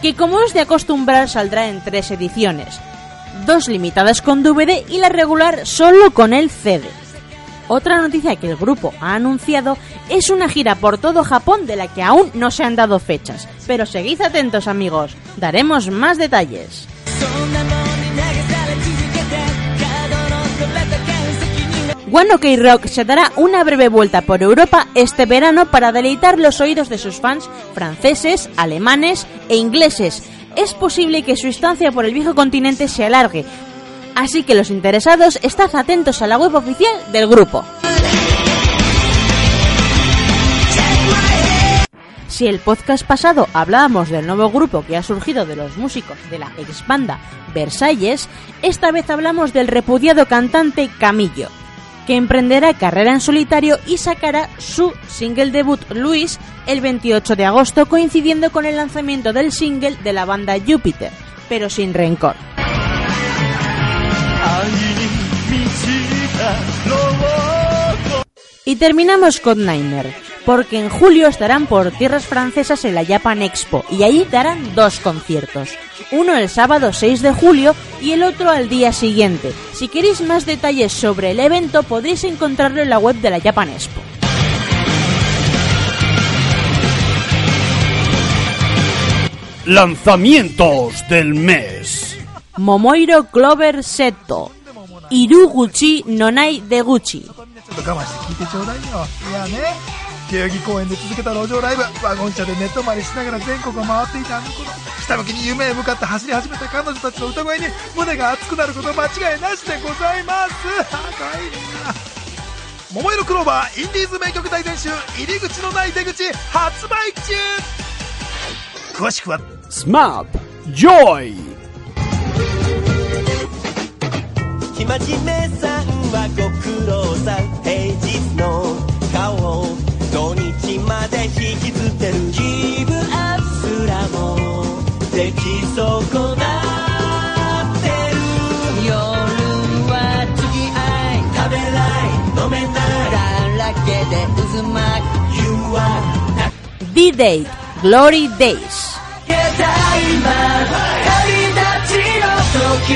que como es de acostumbrar saldrá en tres ediciones, dos limitadas con DVD y la regular solo con el CD. Otra noticia que el grupo ha anunciado es una gira por todo Japón de la que aún no se han dado fechas, pero seguid atentos amigos, daremos más detalles. One OK Rock se dará una breve vuelta por Europa este verano para deleitar los oídos de sus fans franceses, alemanes e ingleses. Es posible que su estancia por el viejo continente se alargue, así que los interesados estad atentos a la web oficial del grupo. Si el podcast pasado hablábamos del nuevo grupo que ha surgido de los músicos de la ex banda Versalles, esta vez hablamos del repudiado cantante Camillo que emprenderá carrera en solitario y sacará su single debut Luis el 28 de agosto coincidiendo con el lanzamiento del single de la banda Júpiter, pero sin rencor. Y terminamos con Niner, porque en julio estarán por tierras francesas en la Japan Expo y allí darán dos conciertos, uno el sábado 6 de julio y el otro al día siguiente. Si queréis más detalles sobre el evento podréis encontrarlo en la web de la Japan Expo. Lanzamientos del mes. Momoiro Clover Seto. Iruguchi Nonai de Gucci. 代々木公園で続けた路上ライブワゴン車で寝泊まりしながら全国を回っていたあの頃下向きに夢へ向かって走り始めた彼女たちの歌声に胸が熱くなること間違いなしでございます。かわいな。桃色クローバーインディーズ名曲大全集入り口のない出口発売中。詳しくは SMAP Joy 生真面目さんはご苦労さん。平日引きずってるギブアップすらもでき損なってる。夜は付き合い食べない飲めない。だらけで渦巻く。You are D-Date, Glory Days. けた今旅立ちの時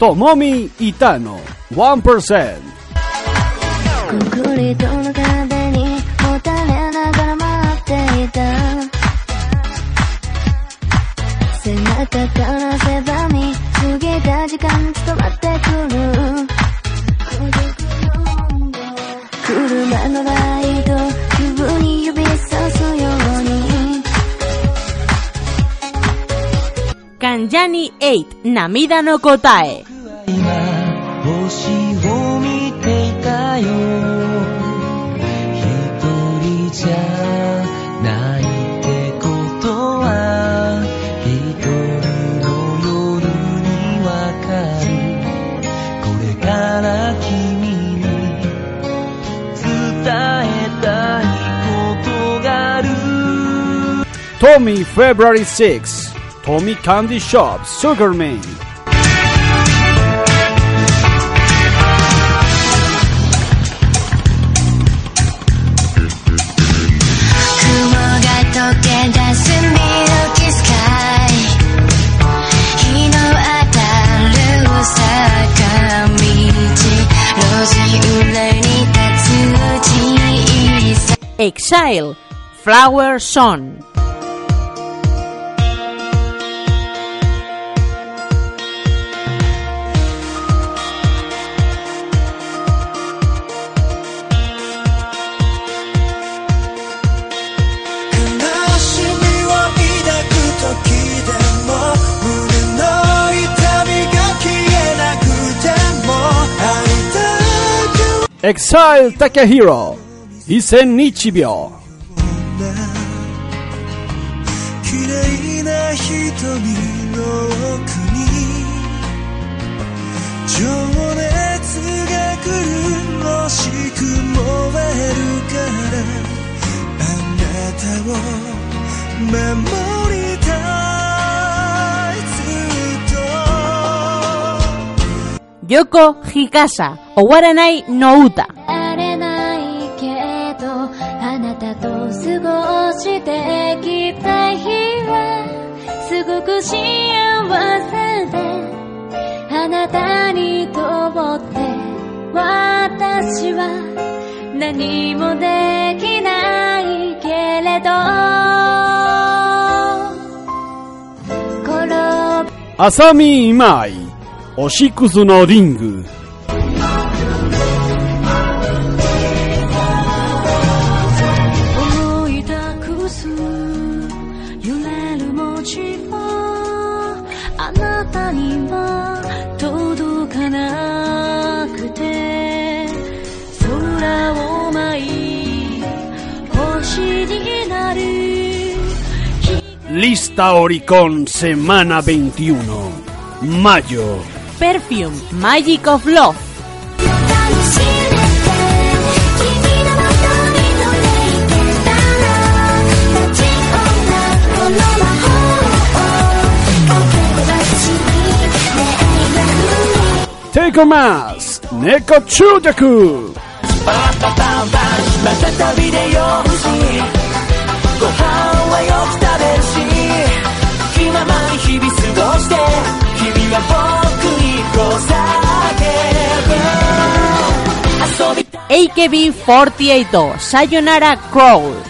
Tomomi Itano 1%コンクリート。の壁にもたれながら待っていた。背中から狭み過ぎた時間伝わってくる。車のラ8、涙の答え。星を見ていたよ。一人じゃないってことは、一人の夜にかる。これから君に伝えたいことがある。February 6 Homie Candy Shop, Sugarman. Exile, Flower Song. Exile Takahiro 1000日秒綺麗な瞳の奥に情熱が来るもしく燃えるからあなたを守り Yoko Hikasa o Waranai no Uta. ごあなたにとって私は何もできないけれど浅見今オシクスのリング。Lista Oricon Semana 21, Mayo Perfume, Magic of Love. Take más, Neko Chujaku. AKB48, Sayonara Crowd.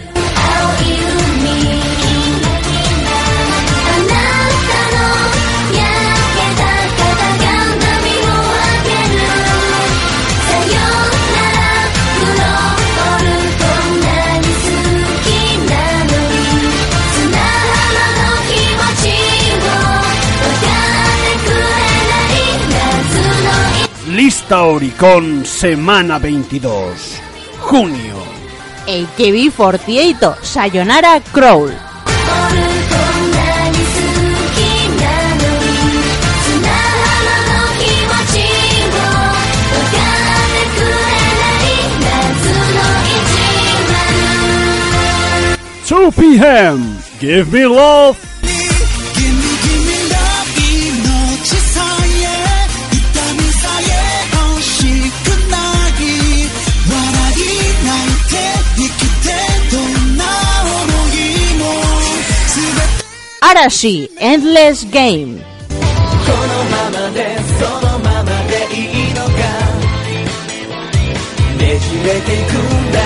Oricon Semana 22 Junio AKB48 Sayonara Crawl. 2 p.m. Give me love「」このままでそのままでいいのか。ねじれていくんだ。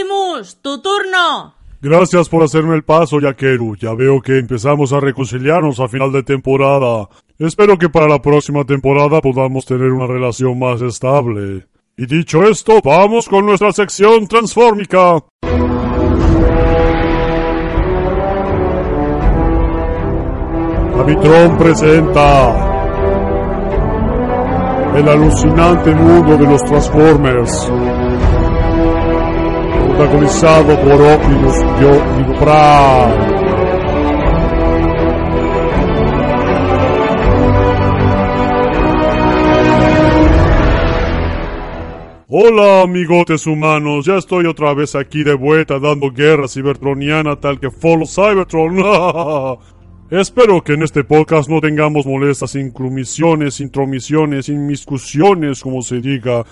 Optimus, tu turno. Gracias por hacerme el paso, Yakeru. Ya veo que empezamos a reconciliarnos a final de temporada. Espero que para la próxima temporada podamos tener una relación más estable. Y dicho esto, vamos con nuestra sección transfórmica. Avitron presenta el alucinante mundo de los Transformers protagonizado por Optimus Prime. Hola amigotes humanos, ya estoy otra vez aquí de vuelta dando guerra cibertroniana tal que Follow Cybertron. Espero que en este podcast no tengamos molestas inclumisiones, intromisiones, inmiscusiones, como se diga,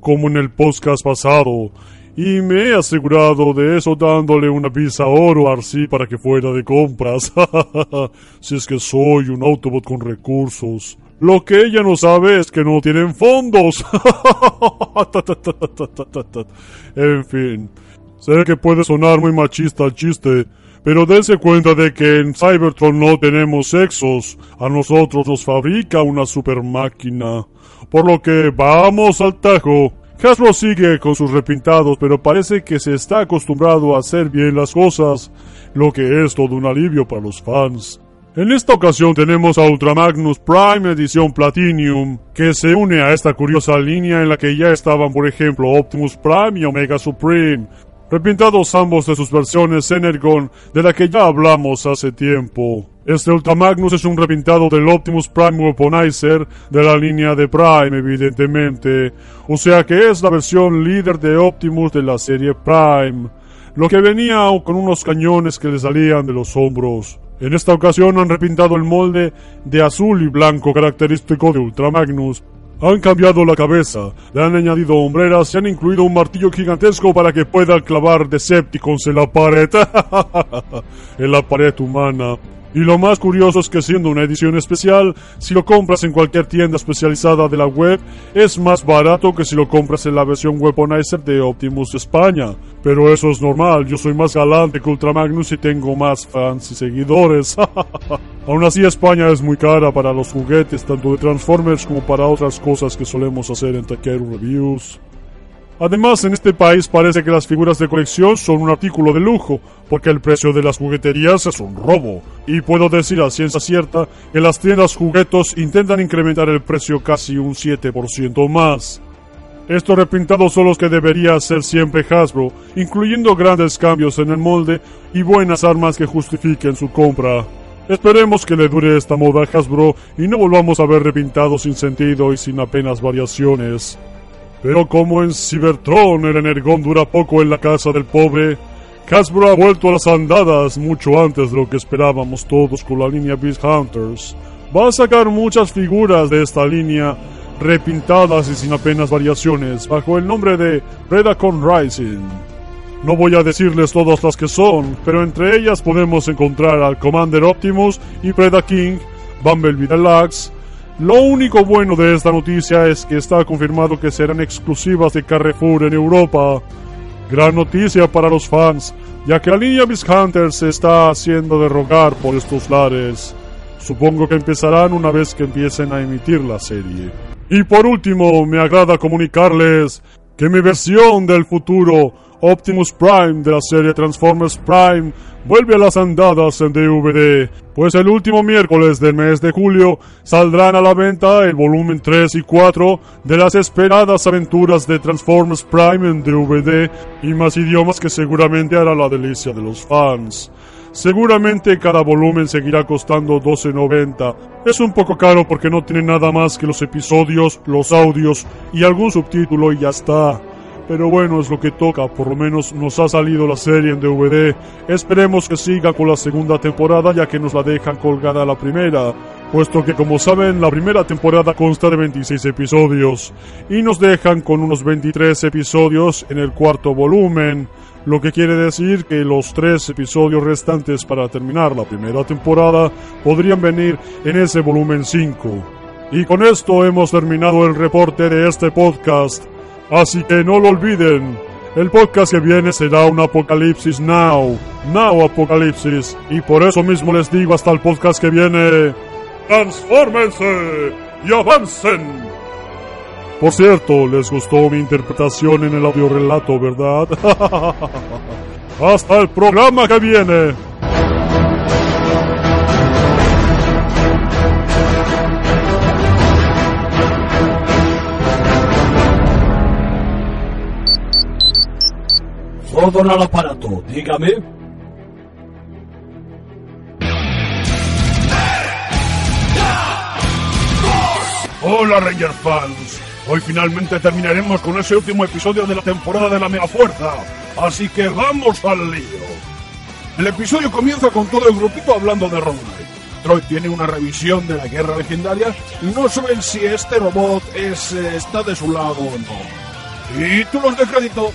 como en el podcast pasado y me he asegurado de eso dándole una visa oro a Arcee para que fuera de compras. si es que soy un Autobot con recursos. Lo que ella no sabe es que no tienen fondos. en fin. Sé que puede sonar muy machista el chiste, pero dense cuenta de que en Cybertron no tenemos sexos. A nosotros nos fabrica una super máquina. Por lo que vamos al tajo. Hasbro sigue con sus repintados, pero parece que se está acostumbrado a hacer bien las cosas, lo que es todo un alivio para los fans. En esta ocasión tenemos a Ultramagnus Prime Edición Platinum, que se une a esta curiosa línea en la que ya estaban, por ejemplo, Optimus Prime y Omega Supreme, repintados ambos de sus versiones Energon, de la que ya hablamos hace tiempo. Este Ultramagnus es un repintado del Optimus Prime Weaponizer de la línea de Prime, evidentemente. O sea que es la versión líder de Optimus de la serie Prime. Lo que venía con unos cañones que le salían de los hombros. En esta ocasión han repintado el molde de azul y blanco característico de Ultramagnus. Han cambiado la cabeza, le han añadido hombreras y han incluido un martillo gigantesco para que pueda clavar Decepticons en la pared. en la pared humana. Y lo más curioso es que siendo una edición especial, si lo compras en cualquier tienda especializada de la web, es más barato que si lo compras en la versión Weaponizer de Optimus España. Pero eso es normal, yo soy más galante que Ultramagnus y tengo más fans y seguidores. Aún así España es muy cara para los juguetes, tanto de Transformers como para otras cosas que solemos hacer en Takeru Reviews. Además, en este país parece que las figuras de colección son un artículo de lujo, porque el precio de las jugueterías es un robo. Y puedo decir a ciencia cierta que las tiendas juguetos intentan incrementar el precio casi un 7% más. Estos repintados son los que debería hacer siempre Hasbro, incluyendo grandes cambios en el molde y buenas armas que justifiquen su compra. Esperemos que le dure esta moda a Hasbro y no volvamos a ver repintados sin sentido y sin apenas variaciones. Pero como en Cybertron el energón dura poco en la casa del pobre, Hasbro ha vuelto a las andadas mucho antes de lo que esperábamos todos con la línea Beast Hunters. va a sacar muchas figuras de esta línea repintadas y sin apenas variaciones bajo el nombre de Predacon Rising. No voy a decirles todas las que son, pero entre ellas podemos encontrar al Commander Optimus y Preda King, Bumblebee Deluxe. Lo único bueno de esta noticia es que está confirmado que serán exclusivas de Carrefour en Europa. Gran noticia para los fans, ya que la línea Miss Hunter se está haciendo de rogar por estos lares. Supongo que empezarán una vez que empiecen a emitir la serie. Y por último, me agrada comunicarles que mi versión del futuro, Optimus Prime de la serie Transformers Prime, vuelve a las andadas en DVD, pues el último miércoles del mes de julio saldrán a la venta el volumen 3 y 4 de las esperadas aventuras de Transformers Prime en DVD y más idiomas que seguramente hará la delicia de los fans. Seguramente cada volumen seguirá costando 12.90. Es un poco caro porque no tiene nada más que los episodios, los audios y algún subtítulo y ya está. Pero bueno, es lo que toca, por lo menos nos ha salido la serie en DVD. Esperemos que siga con la segunda temporada ya que nos la dejan colgada la primera, puesto que como saben la primera temporada consta de 26 episodios y nos dejan con unos 23 episodios en el cuarto volumen lo que quiere decir que los tres episodios restantes para terminar la primera temporada podrían venir en ese volumen 5. Y con esto hemos terminado el reporte de este podcast, así que no lo olviden, el podcast que viene será un Apocalipsis Now, Now Apocalipsis, y por eso mismo les digo hasta el podcast que viene, ¡Transfórmense y avancen! Por cierto, les gustó mi interpretación en el audiorelato, ¿verdad? Hasta el programa que viene. Todo al aparato, dígame. Hola Ranger fans, Hoy finalmente terminaremos con ese último episodio de la temporada de la Mega Fuerza. Así que vamos al lío. El episodio comienza con todo el grupito hablando de Knight. Troy tiene una revisión de la guerra legendaria y no saben si este robot es, eh, está de su lado o no. Títulos de crédito.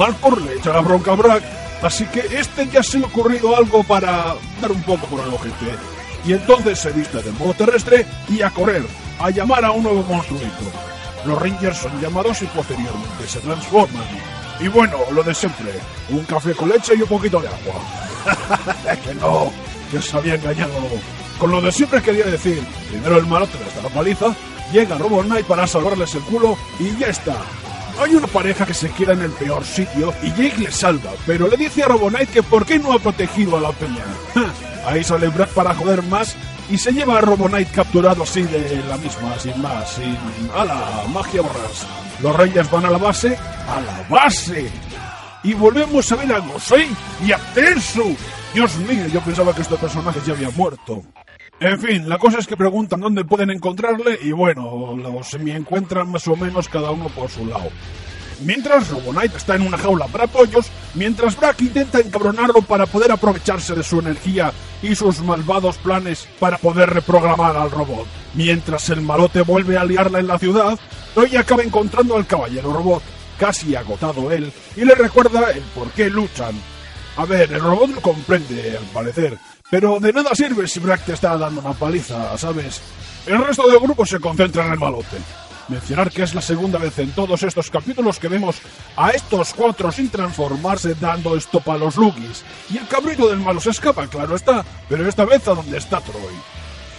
Marcor le echa la bronca a Brack Así que este ya se le ha ocurrido algo para dar un poco por el ojete. Y entonces se viste de modo terrestre y a correr, a llamar a un nuevo monstruito. Los Rangers son llamados y posteriormente se transforman. Y bueno, lo de siempre, un café con leche y un poquito de agua. que no, que se había engañado. Con lo de siempre quería decir, primero el malote le da la paliza, llega Robot Knight para salvarles el culo y ya está. Hay una pareja que se queda en el peor sitio y Jake le salva, pero le dice a Robonite que por qué no ha protegido a la peña. Ahí sale Brad para joder más y se lleva a Robonite capturado así de la misma, sin más, sin... ¡Hala! Magia borras. Los Rangers van a la base, ¡a la base! Y volvemos a ver a Gosei y a Tensu. Dios mío, yo pensaba que estos personajes ya habían muerto. En fin, la cosa es que preguntan dónde pueden encontrarle y bueno, los semi-encuentran más o menos cada uno por su lado. Mientras Robonite está en una jaula para pollos, mientras Brack intenta encabronarlo para poder aprovecharse de su energía y sus malvados planes para poder reprogramar al robot. Mientras el malote vuelve a liarla en la ciudad, Troy acaba encontrando al caballero robot, casi agotado él, y le recuerda el por qué luchan. A ver, el robot lo comprende, al parecer, pero de nada sirve si Brack te está dando una paliza, ¿sabes? El resto del grupo se concentra en el malote. Mencionar que es la segunda vez en todos estos capítulos que vemos a estos cuatro sin transformarse dando estopa a los Lugis. Y el cabrito del malo se escapa, claro está, pero esta vez a donde está Troy.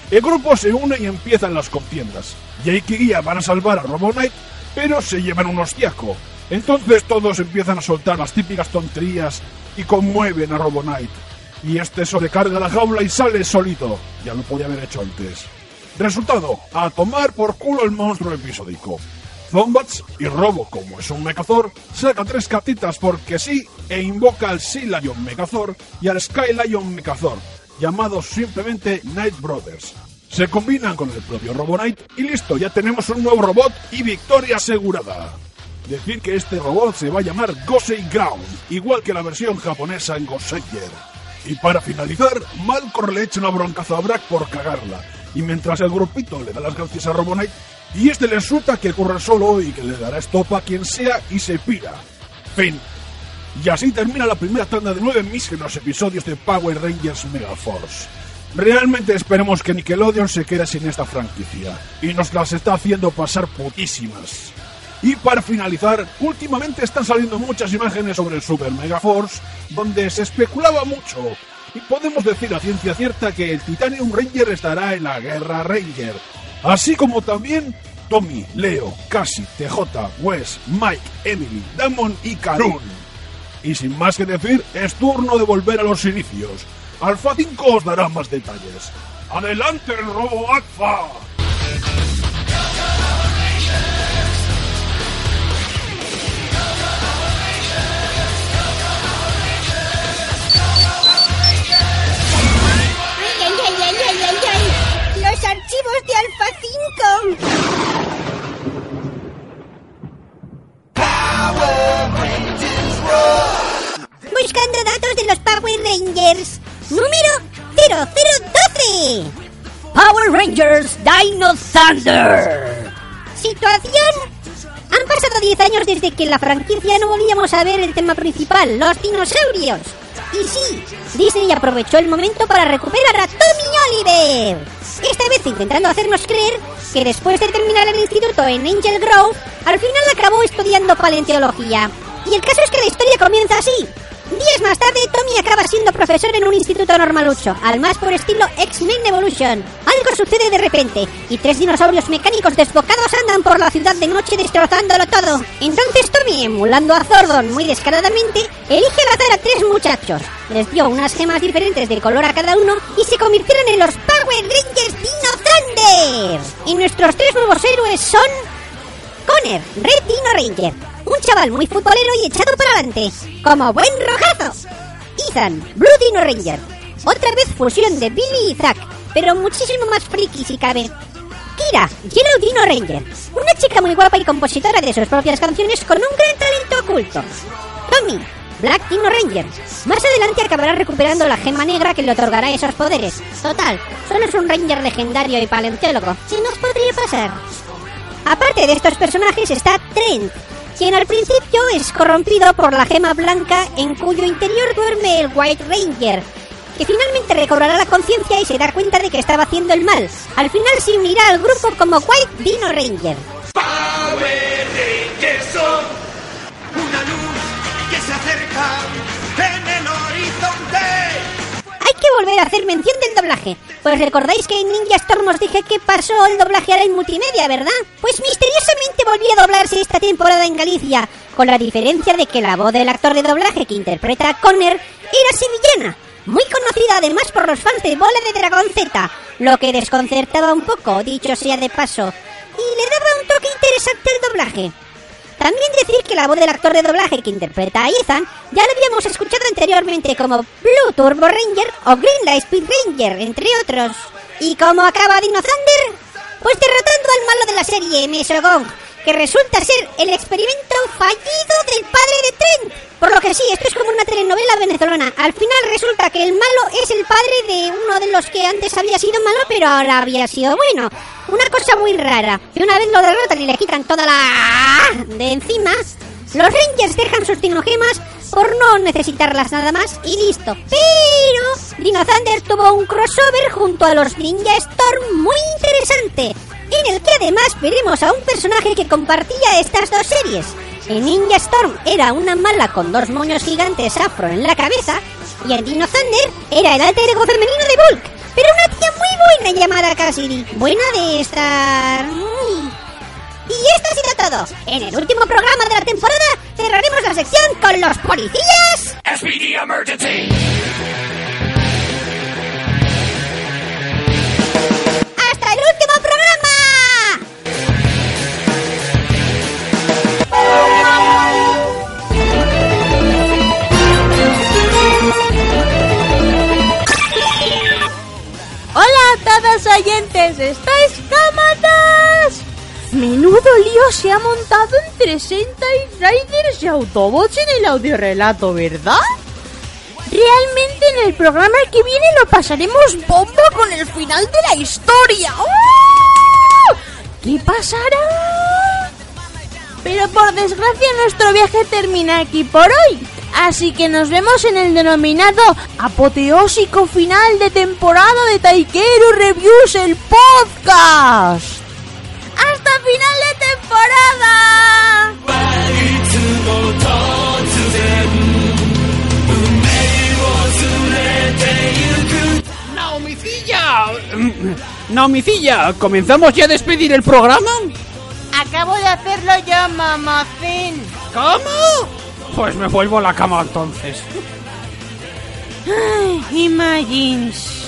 El grupo se une y empiezan las contiendas. Jake y Guía van a salvar a Robo Knight, pero se llevan un hostiaco. Entonces todos empiezan a soltar las típicas tonterías y conmueven a Robo Knight y este sobrecarga la jaula y sale solito. Ya lo podía haber hecho antes. Resultado, a tomar por culo el monstruo episódico. Zombats y Robo, como es un Megazord, saca tres cartitas porque sí e invoca al Sea Lion Megazord y al Sky Lion Megazord, llamados simplemente Night Brothers. Se combinan con el propio Robo Knight y listo, ya tenemos un nuevo robot y victoria asegurada. Decir que este robot se va a llamar Gosei Ground, igual que la versión japonesa en Gosenger. Y para finalizar, Malcor le echa una broncazo a Brack por cagarla. Y mientras el grupito le da las gracias a Robonite, y este le insulta que corre solo y que le dará estopa a quien sea y se pira. Fin. Y así termina la primera tanda de nueve míseros episodios de Power Rangers Megaforce. Realmente esperemos que Nickelodeon se quede sin esta franquicia y nos las está haciendo pasar putísimas. Y para finalizar, últimamente están saliendo muchas imágenes sobre el Super Megaforce donde se especulaba mucho y podemos decir a ciencia cierta que el Titanium Ranger estará en la Guerra Ranger, así como también Tommy, Leo, Cassie, TJ, Wes, Mike, Emily, Damon y Karun. Y sin más que decir, es turno de volver a los inicios. Alpha 5 os dará más detalles. ¡Adelante el robo Alpha! ¡Los archivos de Alpha 5! Buscando datos de los Power Rangers. Número 0012. Power Rangers Dino Thunder. Situación. Han pasado 10 años desde que en la franquicia no volvíamos a ver el tema principal, los dinosaurios. Y sí, Disney aprovechó el momento para recuperar a Tommy Oliver. Esta vez intentando hacernos creer que después de terminar el instituto en Angel Grove, al final acabó estudiando paleontología. Y el caso es que la historia comienza así. Días más tarde, Tommy acaba siendo profesor en un instituto normalucho, al más por estilo X-Men Evolution. Algo sucede de repente, y tres dinosaurios mecánicos desbocados andan por la ciudad de noche destrozándolo todo. Entonces Tommy, emulando a Zordon muy descaradamente, elige al azar a tres muchachos. Les dio unas gemas diferentes de color a cada uno y se convirtieron en los Power Rangers Dino Thunder. Y nuestros tres nuevos héroes son... Connor, Red Dino Ranger, un chaval muy futbolero y echado para adelante, como buen rojazo. Ethan, Blue Dino Ranger, otra vez fusión de Billy y Zack, pero muchísimo más friki si cabe. Kira, Yellow Dino Ranger, una chica muy guapa y compositora de sus propias canciones con un gran talento oculto. Tommy, Black Dino Ranger, más adelante acabará recuperando la gema negra que le otorgará esos poderes. Total, solo es un Ranger legendario y paleontólogo. ¿Qué nos podría pasar? Aparte de estos personajes está Trent, quien al principio es corrompido por la gema blanca en cuyo interior duerme el White Ranger, que finalmente recobrará la conciencia y se da cuenta de que estaba haciendo el mal. Al final se unirá al grupo como White Dino Ranger. Power Rangers son que volver a hacer mención del doblaje. Pues recordáis que en Ninja Storm os dije que pasó el doblaje ahora en multimedia, ¿verdad? Pues misteriosamente volvió a doblarse esta temporada en Galicia, con la diferencia de que la voz del actor de doblaje que interpreta a Connor era sevillana, muy conocida además por los fans de Bola de Dragón Z, lo que desconcertaba un poco, dicho sea de paso, y le daba un toque interesante al doblaje. También decir que la voz del actor de doblaje que interpreta a Ethan ya lo habíamos escuchado anteriormente como Blue Turbo Ranger o Green Lightspeed Ranger, entre otros. ¿Y cómo acaba Dino Thunder? Pues derrotando al malo de la serie, Mesogong, que resulta ser el experimento fallido del padre de Trent. Por lo que sí, esto es como una telenovela venezolana. Al final resulta que el malo es el padre de uno de los que antes había sido malo, pero ahora había sido bueno. Una cosa muy rara. Y una vez lo derrotan y le quitan toda la... de encima, los Rangers dejan sus dinogemas por no necesitarlas nada más y listo. Pero Dino Thunder tuvo un crossover junto a los Ninja Storm muy interesante, en el que además veremos a un personaje que compartía estas dos series. En Ninja Storm era una mala con dos moños gigantes afro en la cabeza y en Dino Thunder era el alter ego femenino de Bulk, pero una tía muy buena llamada Cassidy. Buena de estar... y esto ha sido todo. En el último programa de la temporada cerraremos la sección con los policías. Todos oyentes, ¿estáis cómodos? Menudo lío se ha montado entre Sentai Riders y Autobots en el audiorelato, ¿verdad? Realmente en el programa que viene lo pasaremos bomba con el final de la historia. ¡Oh! ¿Qué pasará? Pero por desgracia nuestro viaje termina aquí por hoy. Así que nos vemos en el denominado apoteósico final de temporada de Taikeru Reviews, el podcast. ¡Hasta final de temporada! ¡Naomicilla! Naomicilla, ¿comenzamos ya a despedir el programa? Acabo de hacerlo yo, mamacín. ¿Cómo? Pues me vuelvo a la cama entonces. Ay, Imagines.